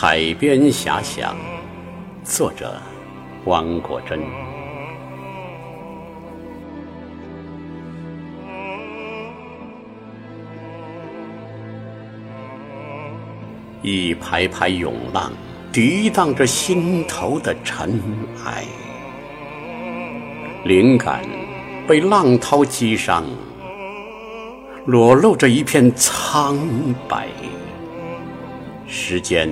海边遐想，作者汪国真。一排排涌浪，涤荡着心头的尘埃。灵感被浪涛击伤，裸露着一片苍白。时间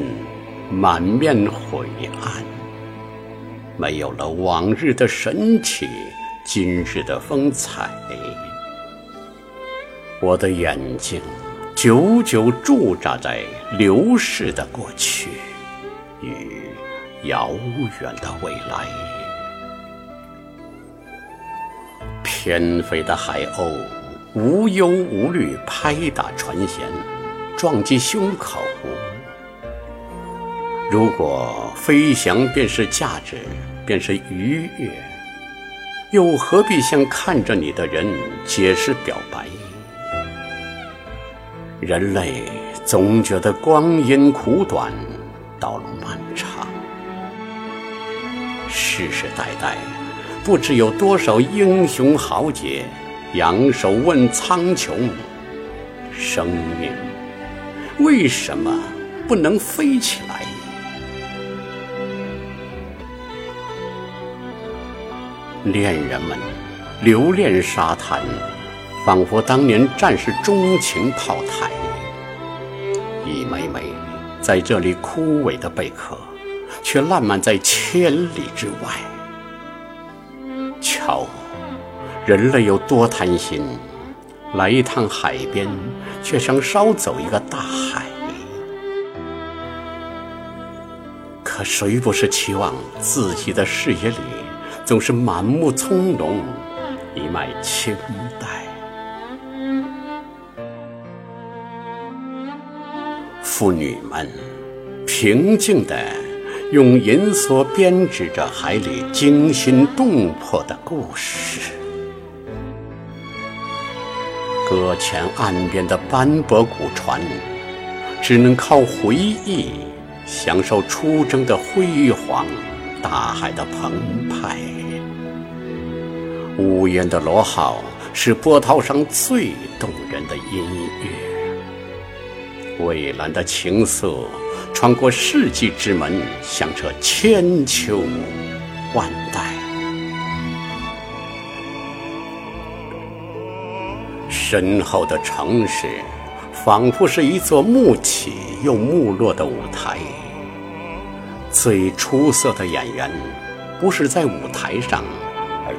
满面晦暗，没有了往日的神气，今日的风采。我的眼睛久久驻扎在流逝的过去与遥远的未来。翩飞的海鸥无忧无虑拍打船舷，撞击胸口。如果飞翔便是价值，便是愉悦，又何必向看着你的人解释表白？人类总觉得光阴苦短，道路漫长。世世代代，不知有多少英雄豪杰，仰首问苍穹：生命为什么不能飞起来？恋人们留恋沙滩，仿佛当年战士钟情炮台。一枚枚在这里枯萎的贝壳，却烂漫在千里之外。瞧，人类有多贪心，来一趟海边，却想捎走一个大海。可谁不是期望自己的视野里？总是满目葱茏，一脉清代。妇女们平静地用银梭编织着海里惊心动魄的故事。搁浅岸边的斑驳古船，只能靠回忆享受出征的辉煌。大海的澎湃，无言的螺号是波涛上最动人的音乐。蔚蓝的情愫穿过世纪之门，响彻千秋万代。身后的城市，仿佛是一座幕起又幕落的舞台。最出色的演员，不是在舞台上，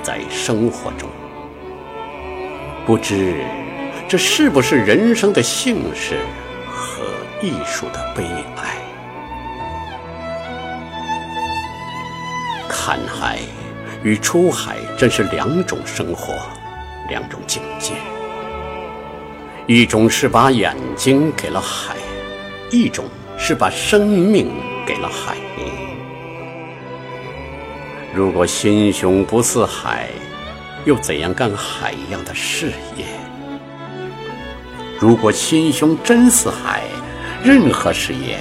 在生活中。不知这是不是人生的幸事和艺术的悲哀？看海与出海真是两种生活，两种境界。一种是把眼睛给了海，一种是把生命给了海。如果心胸不似海，又怎样干海一样的事业？如果心胸真似海，任何事业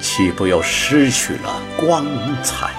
岂不又失去了光彩？